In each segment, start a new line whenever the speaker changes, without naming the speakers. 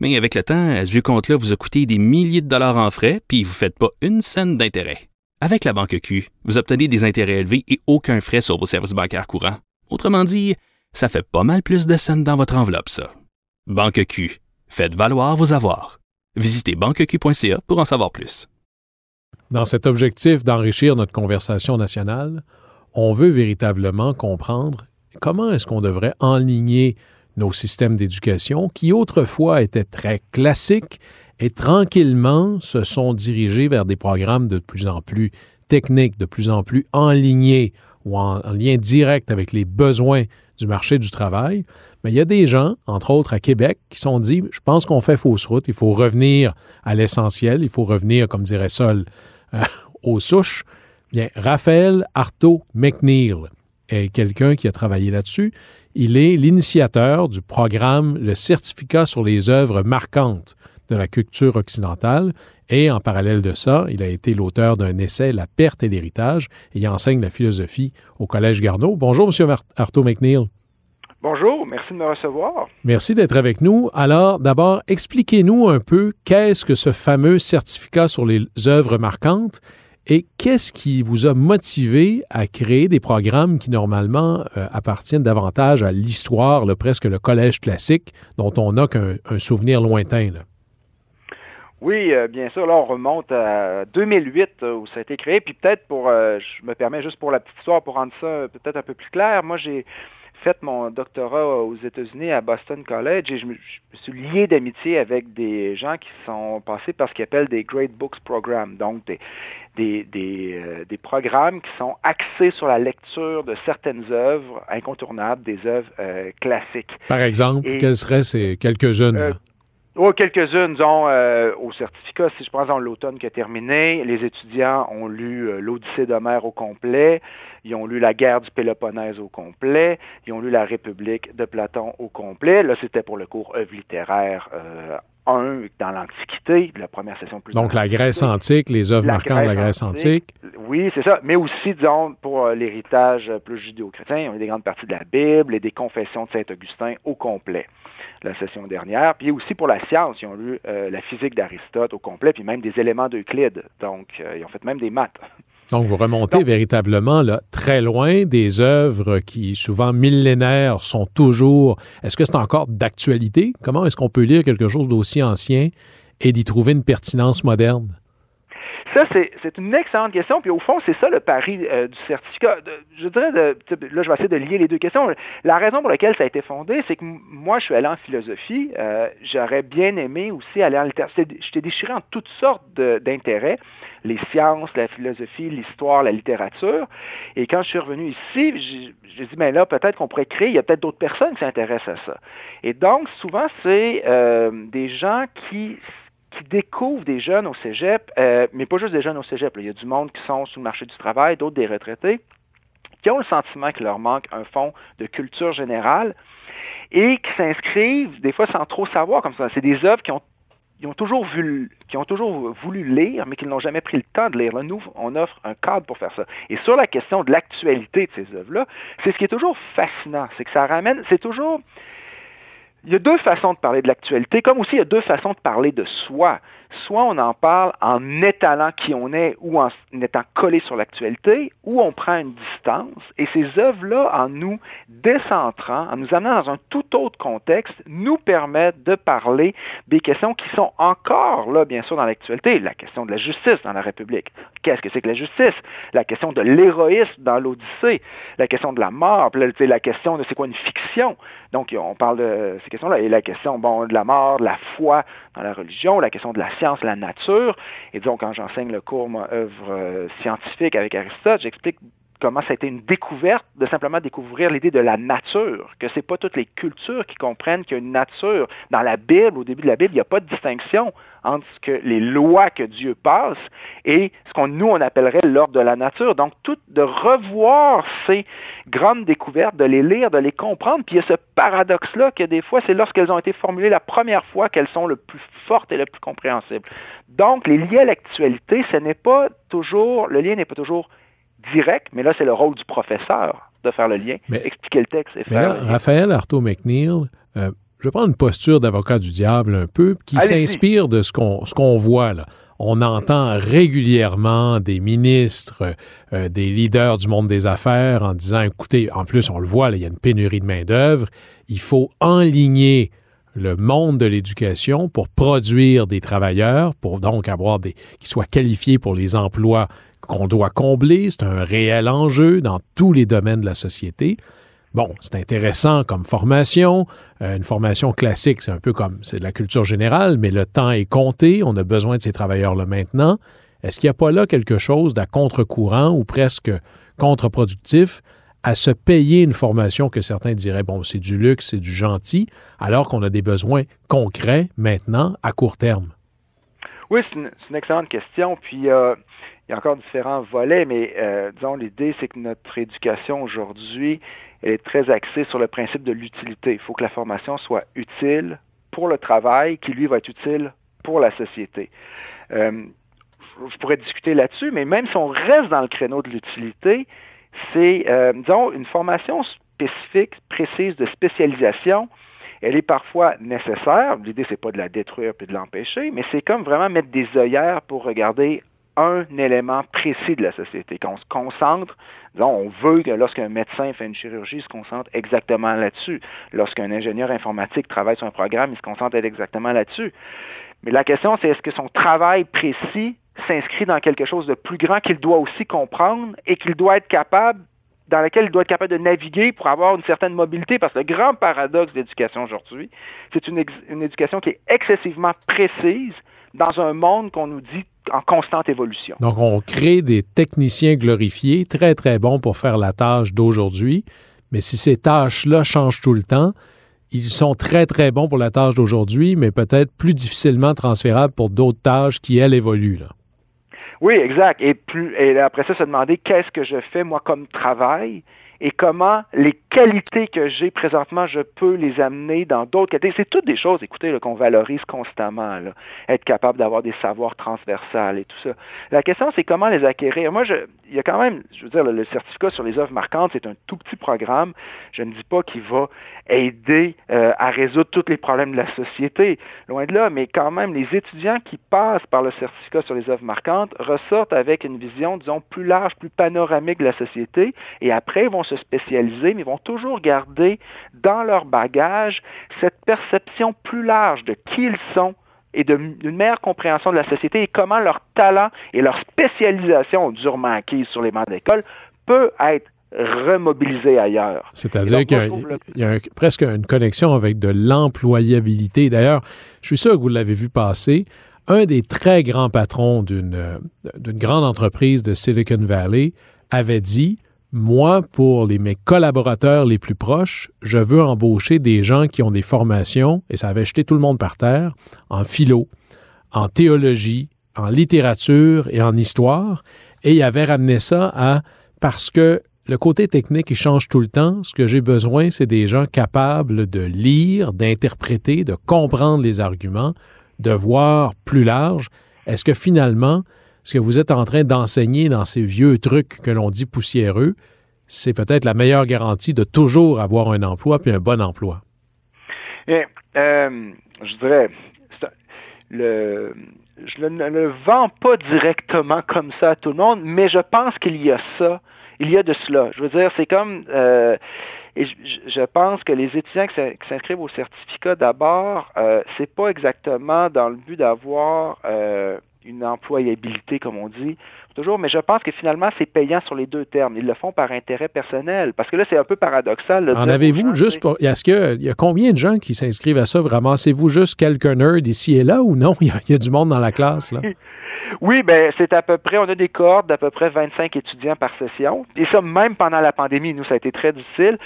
Mais avec le temps, ce vieux compte-là vous a coûté des milliers de dollars en frais, puis vous ne faites pas une scène d'intérêt. Avec la banque Q, vous obtenez des intérêts élevés et aucun frais sur vos services bancaires courants. Autrement dit, ça fait pas mal plus de scènes dans votre enveloppe, ça. Banque Q, faites valoir vos avoirs. Visitez banqueq.ca pour en savoir plus.
Dans cet objectif d'enrichir notre conversation nationale, on veut véritablement comprendre comment est-ce qu'on devrait enligner nos systèmes d'éducation qui autrefois étaient très classiques et tranquillement se sont dirigés vers des programmes de plus en plus techniques, de plus en plus enlignés ou en, en lien direct avec les besoins du marché du travail. Mais il y a des gens, entre autres à Québec, qui sont dit, je pense qu'on fait fausse route, il faut revenir à l'essentiel, il faut revenir, comme dirait Sol, euh, aux souches. Bien, Raphaël Artaud McNeil est quelqu'un qui a travaillé là-dessus. Il est l'initiateur du programme Le certificat sur les œuvres marquantes de la culture occidentale. Et en parallèle de ça, il a été l'auteur d'un essai La perte et l'héritage et il enseigne la philosophie au Collège Garneau. Bonjour, Monsieur Artaud McNeil.
Bonjour, merci de me recevoir.
Merci d'être avec nous. Alors, d'abord, expliquez-nous un peu qu'est-ce que ce fameux certificat sur les œuvres marquantes et qu'est-ce qui vous a motivé à créer des programmes qui normalement euh, appartiennent davantage à l'histoire, presque le collège classique, dont on n'a qu'un souvenir lointain?
Oui, euh, bien sûr. Là, on remonte à 2008 euh, où ça a été créé. Puis peut-être pour, je me permets juste pour la petite histoire, pour rendre ça peut-être un peu plus clair. Moi, j'ai fait mon doctorat aux États-Unis à Boston College et je me, je me suis lié d'amitié avec des gens qui sont passés par ce qu'ils appellent des Great Books Programs, donc des, des, des, euh, des, programmes qui sont axés sur la lecture de certaines œuvres incontournables, des œuvres euh, classiques.
Par exemple, et, quelles seraient ces quelques-unes?
Euh, Oh, quelques-unes, disons, euh, au certificat, si je prends l'automne qui a terminé, les étudiants ont lu euh, l'Odyssée d'Homère au complet, ils ont lu la guerre du Péloponnèse au complet, ils ont lu la République de Platon au complet. Là, c'était pour le cours œuvre littéraire euh, 1 dans l'Antiquité, la première session plus
Donc la Grèce antique, les œuvres marquantes de la Grèce antique.
Oui, c'est ça, mais aussi, disons, pour euh, l'héritage plus judéo-chrétien, on a des grandes parties de la Bible et des confessions de Saint-Augustin au complet la session dernière. Puis aussi pour la science, ils ont lu euh, la physique d'Aristote au complet, puis même des éléments d'Euclide. Donc, euh, ils ont fait même des maths.
Donc, vous remontez Donc, véritablement là, très loin des œuvres qui, souvent millénaires, sont toujours. Est-ce que c'est encore d'actualité? Comment est-ce qu'on peut lire quelque chose d'aussi ancien et d'y trouver une pertinence moderne?
Ça, c'est une excellente question. Puis au fond, c'est ça le pari euh, du certificat. Je dirais, de, là, je vais essayer de lier les deux questions. La raison pour laquelle ça a été fondé, c'est que moi, je suis allé en philosophie. Euh, J'aurais bien aimé aussi aller en littérature. J'étais déchiré en toutes sortes d'intérêts, les sciences, la philosophie, l'histoire, la littérature. Et quand je suis revenu ici, j'ai dit, mais là, peut-être qu'on pourrait créer, il y a peut-être d'autres personnes qui s'intéressent à ça. Et donc, souvent, c'est euh, des gens qui qui découvrent des jeunes au cégep, euh, mais pas juste des jeunes au cégep. Il y a du monde qui sont sur le marché du travail, d'autres des retraités, qui ont le sentiment qu'il leur manque un fond de culture générale et qui s'inscrivent, des fois sans trop savoir, comme ça. C'est des œuvres qui ont, toujours qui ont toujours voulu lire, mais qu'ils n'ont jamais pris le temps de lire. Là, nous, on offre un cadre pour faire ça. Et sur la question de l'actualité de ces œuvres-là, c'est ce qui est toujours fascinant, c'est que ça ramène, c'est toujours il y a deux façons de parler de l'actualité, comme aussi il y a deux façons de parler de soi. Soit on en parle en étalant qui on est ou en étant collé sur l'actualité, ou on prend une distance. Et ces œuvres-là, en nous décentrant, en nous amenant dans un tout autre contexte, nous permettent de parler des questions qui sont encore là, bien sûr, dans l'actualité. La question de la justice dans la République. Qu'est-ce que c'est que la justice? La question de l'héroïsme dans l'Odyssée. La question de la mort. La question de c'est quoi une fiction? Donc, on parle de ces questions-là. Et la question, de la mort, de la foi dans la religion, la question de la science, la nature. Et disons, quand j'enseigne le cours, œuvre euh, scientifique avec Aristote, j'explique comment ça a été une découverte de simplement découvrir l'idée de la nature, que c'est pas toutes les cultures qui comprennent qu'il y a une nature. Dans la Bible, au début de la Bible, il n'y a pas de distinction entre ce les lois que Dieu passe et ce qu'on nous on appellerait l'ordre de la nature. Donc tout de revoir ces grandes découvertes, de les lire, de les comprendre, puis il y a ce paradoxe là que des fois c'est lorsqu'elles ont été formulées la première fois qu'elles sont le plus fortes et le plus compréhensibles. Donc les liens à l'actualité, ce n'est pas toujours le lien n'est pas toujours direct, mais là c'est le rôle du professeur de faire le lien, expliquer le texte et faire.
Là, Raphaël Artaud McNeil, euh, je prendre une posture d'avocat du diable un peu, qui s'inspire de ce qu'on qu'on voit là. On entend régulièrement des ministres, euh, des leaders du monde des affaires en disant, écoutez, en plus on le voit, là, il y a une pénurie de main-d'œuvre, il faut enligner le monde de l'éducation pour produire des travailleurs, pour donc avoir des qui soient qualifiés pour les emplois qu'on doit combler. C'est un réel enjeu dans tous les domaines de la société. Bon, c'est intéressant comme formation. Euh, une formation classique, c'est un peu comme, c'est de la culture générale, mais le temps est compté. On a besoin de ces travailleurs-là maintenant. Est-ce qu'il n'y a pas là quelque chose d'à contre-courant ou presque contre-productif à se payer une formation que certains diraient, bon, c'est du luxe, c'est du gentil, alors qu'on a des besoins concrets maintenant, à court terme?
Oui, c'est une, excellente question. Puis, euh, il y a encore différents volets, mais euh, disons, l'idée, c'est que notre éducation aujourd'hui, est très axée sur le principe de l'utilité. Il faut que la formation soit utile pour le travail, qui lui va être utile pour la société. Euh, je pourrais discuter là-dessus, mais même si on reste dans le créneau de l'utilité, c'est, disons, une formation spécifique, précise de spécialisation. Elle est parfois nécessaire. L'idée, c'est pas de la détruire puis de l'empêcher, mais c'est comme vraiment mettre des œillères pour regarder un élément précis de la société, qu'on se concentre, on veut que lorsqu'un médecin fait une chirurgie, il se concentre exactement là-dessus. Lorsqu'un ingénieur informatique travaille sur un programme, il se concentre exactement là-dessus. Mais la question, c'est est-ce que son travail précis s'inscrit dans quelque chose de plus grand qu'il doit aussi comprendre et qu'il doit être capable dans lequel il doit être capable de naviguer pour avoir une certaine mobilité, parce que le grand paradoxe de l'éducation aujourd'hui, c'est une, une, éducation qui est excessivement précise dans un monde qu'on nous dit en constante évolution.
Donc, on crée des techniciens glorifiés, très, très bons pour faire la tâche d'aujourd'hui, mais si ces tâches-là changent tout le temps, ils sont très, très bons pour la tâche d'aujourd'hui, mais peut-être plus difficilement transférables pour d'autres tâches qui, elles, évoluent.
Oui, exact. Et, plus, et après ça, se demander qu'est-ce que je fais, moi, comme travail et comment les qualités que j'ai présentement, je peux les amener dans d'autres qualités. C'est toutes des choses, écoutez, qu'on valorise constamment. Là. Être capable d'avoir des savoirs transversales et tout ça. La question, c'est comment les acquérir. Moi, je, il y a quand même, je veux dire, le, certificat sur les œuvres marquantes, c'est un tout petit programme. Je ne dis pas qu'il va aider euh, à résoudre tous les problèmes de la société, loin de là, mais quand même, les étudiants qui passent par le certificat sur les œuvres marquantes ressortent avec une vision, disons, plus large, plus panoramique de la société, et après, ils vont se spécialiser, mais ils vont toujours garder dans leur bagage cette perception plus large de qui ils sont et d'une meilleure compréhension de la société et comment leur talent et leur spécialisation durement acquise sur les bancs d'école peut être remobilisé ailleurs.
C'est-à-dire qu'il y a, presque une connexion avec de l'employabilité. D'ailleurs, je suis sûr que vous l'avez vu passer. Un des très grands patrons d'une grande entreprise de Silicon Valley avait dit moi, pour les, mes collaborateurs les plus proches, je veux embaucher des gens qui ont des formations, et ça avait jeté tout le monde par terre, en philo, en théologie, en littérature et en histoire, et il avait ramené ça à parce que le côté technique, il change tout le temps. Ce que j'ai besoin, c'est des gens capables de lire, d'interpréter, de comprendre les arguments, de voir plus large. Est-ce que finalement, ce que vous êtes en train d'enseigner dans ces vieux trucs que l'on dit poussiéreux, c'est peut-être la meilleure garantie de toujours avoir un emploi puis un bon emploi.
Et, euh, je dirais, je ne le vends pas directement comme ça à tout le monde, mais je pense qu'il y a ça. Il y a de cela. Je veux dire, c'est comme... Euh, je, pense que les étudiants qui s'inscrivent au certificat, d'abord, euh, c'est pas exactement dans le but d'avoir euh, une employabilité, comme on dit, toujours, mais je pense que finalement, c'est payant sur les deux termes. Ils le font par intérêt personnel. Parce que là, c'est un peu paradoxal.
En avez-vous juste pour. Est-ce qu'il y a combien de gens qui s'inscrivent à ça? Ramassez-vous juste quelques nerds ici et là ou non? Il y, a, du monde dans la classe, là?
Oui, ben c'est à peu près, on a des cohortes d'à peu près 25 étudiants par session. Et ça, même pendant la pandémie, nous, ça a été très difficile.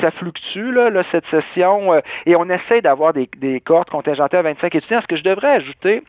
Ça fluctue, là, cette session, euh, et on essaie d'avoir des, des cohortes contingentées à 25 étudiants. Ce que je devrais ajouter,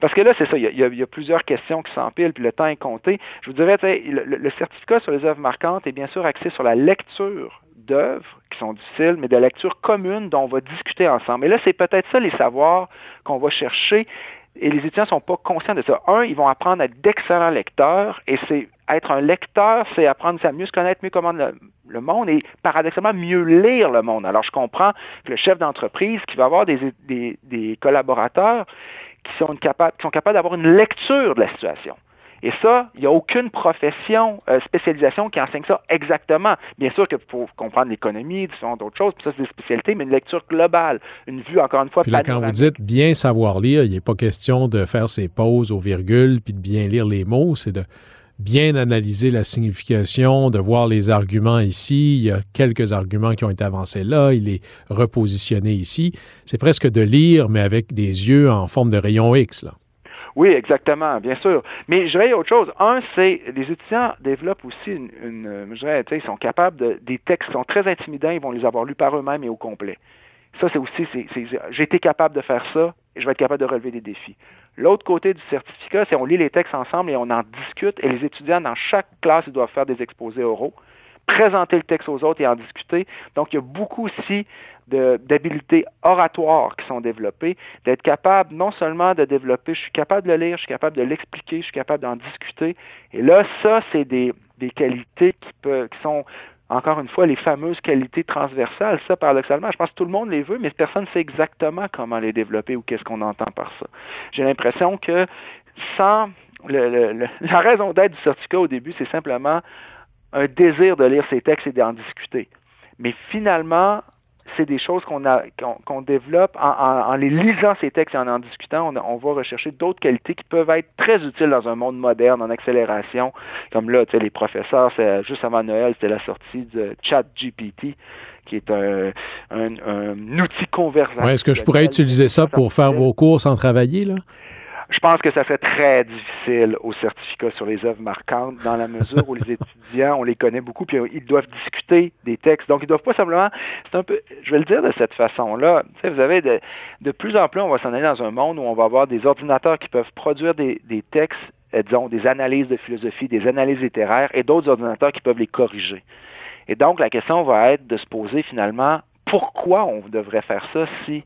parce que là, c'est ça, il y, a, plusieurs questions qui s'empilent, puis le temps est compté. Je vous dirais, le, le certificat sur les œuvres marquantes est bien sûr axé sur la lecture d'œuvres qui sont difficiles, mais de lecture commune dont on va discuter ensemble. Et là, c'est peut-être ça les savoirs qu'on va chercher. Et les étudiants ne sont pas conscients de ça. Un, ils vont apprendre à être d'excellents lecteurs, et c'est être un lecteur, c'est apprendre à mieux se connaître, mieux comment le, monde, et paradoxalement mieux lire le monde. Alors, je comprends que le chef d'entreprise qui va avoir des, collaborateurs qui sont capables d'avoir une lecture de la situation. Et ça, il n'y a aucune profession, euh, spécialisation qui enseigne ça exactement. Bien sûr que pour comprendre l'économie, d'autres choses, puis ça, c'est des spécialités, mais une lecture globale, une vue, encore une fois,
puis là, quand vous dites bien savoir lire, il n'est pas question de faire ses pauses aux virgules, puis de bien lire les mots, c'est de bien analyser la signification, de voir les arguments ici. Il y a quelques arguments qui ont été avancés là, il est repositionné ici. C'est presque de lire, mais avec des yeux en forme de rayon X. Là.
Oui, exactement, bien sûr. Mais je dirais autre chose. Un, c'est les étudiants développent aussi une, une je dirais, ils sont capables de des textes sont très intimidants, ils vont les avoir lus par eux-mêmes et au complet. Ça, c'est aussi, j'ai été capable de faire ça et je vais être capable de relever des défis. L'autre côté du certificat, c'est on lit les textes ensemble et on en discute et les étudiants dans chaque classe, ils doivent faire des exposés oraux présenter le texte aux autres et en discuter. Donc, il y a beaucoup aussi d'habiletés oratoires qui sont développées, d'être capable non seulement de développer, je suis capable de le lire, je suis capable de l'expliquer, je suis capable d'en discuter. Et là, ça, c'est des, des qualités qui, peuvent, qui sont encore une fois, les fameuses qualités transversales, ça, paradoxalement, je pense que tout le monde les veut, mais personne ne sait exactement comment les développer ou qu'est-ce qu'on entend par ça. J'ai l'impression que sans la raison d'être du certificat au début, c'est simplement un désir de lire ces textes et d'en discuter. Mais finalement, c'est des choses qu'on développe en, les lisant ces textes et en en discutant. On, va rechercher d'autres qualités qui peuvent être très utiles dans un monde moderne, en accélération. Comme là, tu sais, les professeurs, c'est juste avant Noël, c'était la sortie de ChatGPT qui est un, un, outil conversationnel.
Ouais, Est-ce que je pourrais utiliser ça pour faire vos cours sans travailler, là?
Je pense que ça fait très difficile au certificat sur les œuvres marquantes dans la mesure où les étudiants, on les connaît beaucoup, puis ils doivent discuter des textes. Donc, ils doivent pas simplement, c'est un peu, je vais le dire de cette façon-là. Vous avez de, plus en plus, on va s'en aller dans un monde où on va avoir des ordinateurs qui peuvent produire des, textes, euh, disons, des analyses de philosophie, des analyses littéraires, et d'autres ordinateurs qui peuvent les corriger. Et donc, la question va être de se poser finalement, pourquoi on devrait faire ça si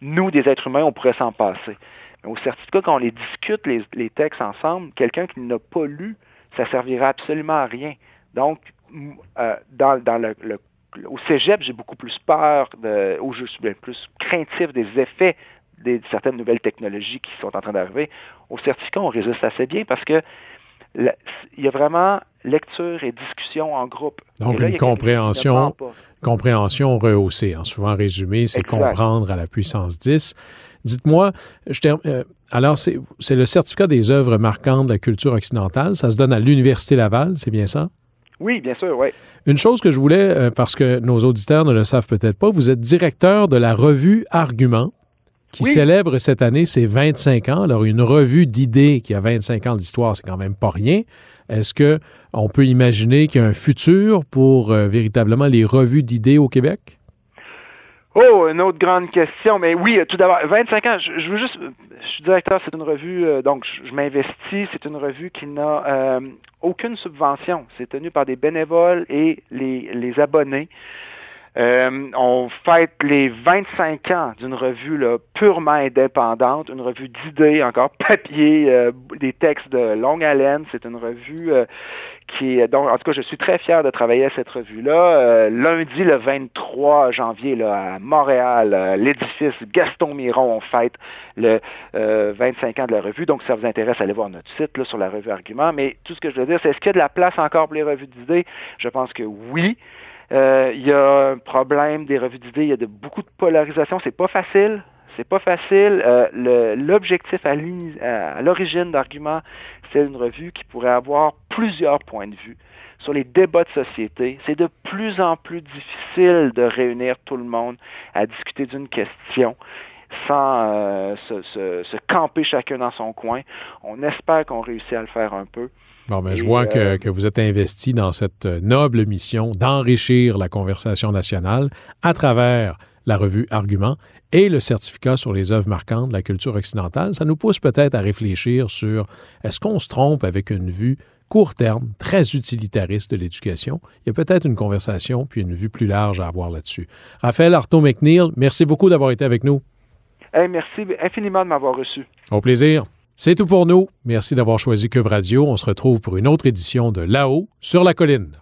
nous, des êtres humains, on pourrait s'en passer? Au certificat, quand on les discute, les, textes ensemble, quelqu'un qui n'a pas lu, ça servira absolument à rien. Donc, euh, dans, le, au cégep, j'ai beaucoup plus peur, de, ou je suis plus craintif des effets de certaines nouvelles technologies qui sont en train d'arriver. Au certificat, on résiste assez bien parce que il y a vraiment lecture et discussion en groupe.
Donc, une compréhension, compréhension rehaussée. En souvent résumé, c'est comprendre à la puissance 10. Dites-moi, euh, alors c'est le certificat des œuvres marquantes de la culture occidentale. Ça se donne à l'Université Laval, c'est bien ça?
Oui, bien sûr, oui.
Une chose que je voulais, euh, parce que nos auditeurs ne le savent peut-être pas, vous êtes directeur de la revue Argument, qui célèbre cette année ses 25 ans. Alors, une revue d'idées qui a 25 ans d'histoire, c'est quand même pas rien. Est-ce que on peut imaginer qu'il y a un futur pour euh, véritablement les revues d'idées au Québec?
Oh, une autre grande question. Mais oui, tout d'abord, 25 ans, je, veux juste, je suis directeur, c'est une revue, euh, donc je, m'investis, c'est une revue qui n'a euh, aucune subvention. C'est tenu par des bénévoles et les, les abonnés. Euh, on fête les 25 ans d'une revue là, purement indépendante, une revue d'idées, encore papier, euh, des textes de longue haleine. C'est une revue euh, qui est donc en tout cas je suis très fier de travailler à cette revue-là. lundi le 23 janvier là, à Montréal, l'édifice Gaston Miron, on fête le 25 ans de la revue. Donc si ça vous intéresse, allez voir notre site là, sur la revue Argument. Mais tout ce que je veux dire, c'est est-ce qu'il y a de la place encore pour les revues d'idées? Je pense que oui. Euh, il y a un problème des revues d'idées, il y a de, beaucoup de polarisation. C'est pas facile. C'est pas facile. Euh, L'objectif à l'origine d'argument, c'est une revue qui pourrait avoir plusieurs points de vue sur les débats de société. C'est de plus en plus difficile de réunir tout le monde à discuter d'une question. sans se, se, camper chacun dans son coin. On espère qu'on réussit à le faire un peu.
Bon, mais je vois que, que, vous êtes investi dans cette noble mission d'enrichir la conversation nationale à travers la revue Argument et le certificat sur les œuvres marquantes de la culture occidentale, ça nous pousse peut-être à réfléchir sur est-ce qu'on se trompe avec une vue court terme, très utilitariste de l'éducation? Il y a peut-être une conversation puis une vue plus large à avoir là-dessus. Raphaël Artaud-McNeil, merci beaucoup d'avoir été avec nous.
merci infiniment de m'avoir reçu.
Au plaisir. C'est tout pour nous. Merci d'avoir choisi Cube Radio. On se retrouve pour une autre édition de Là-haut sur la colline.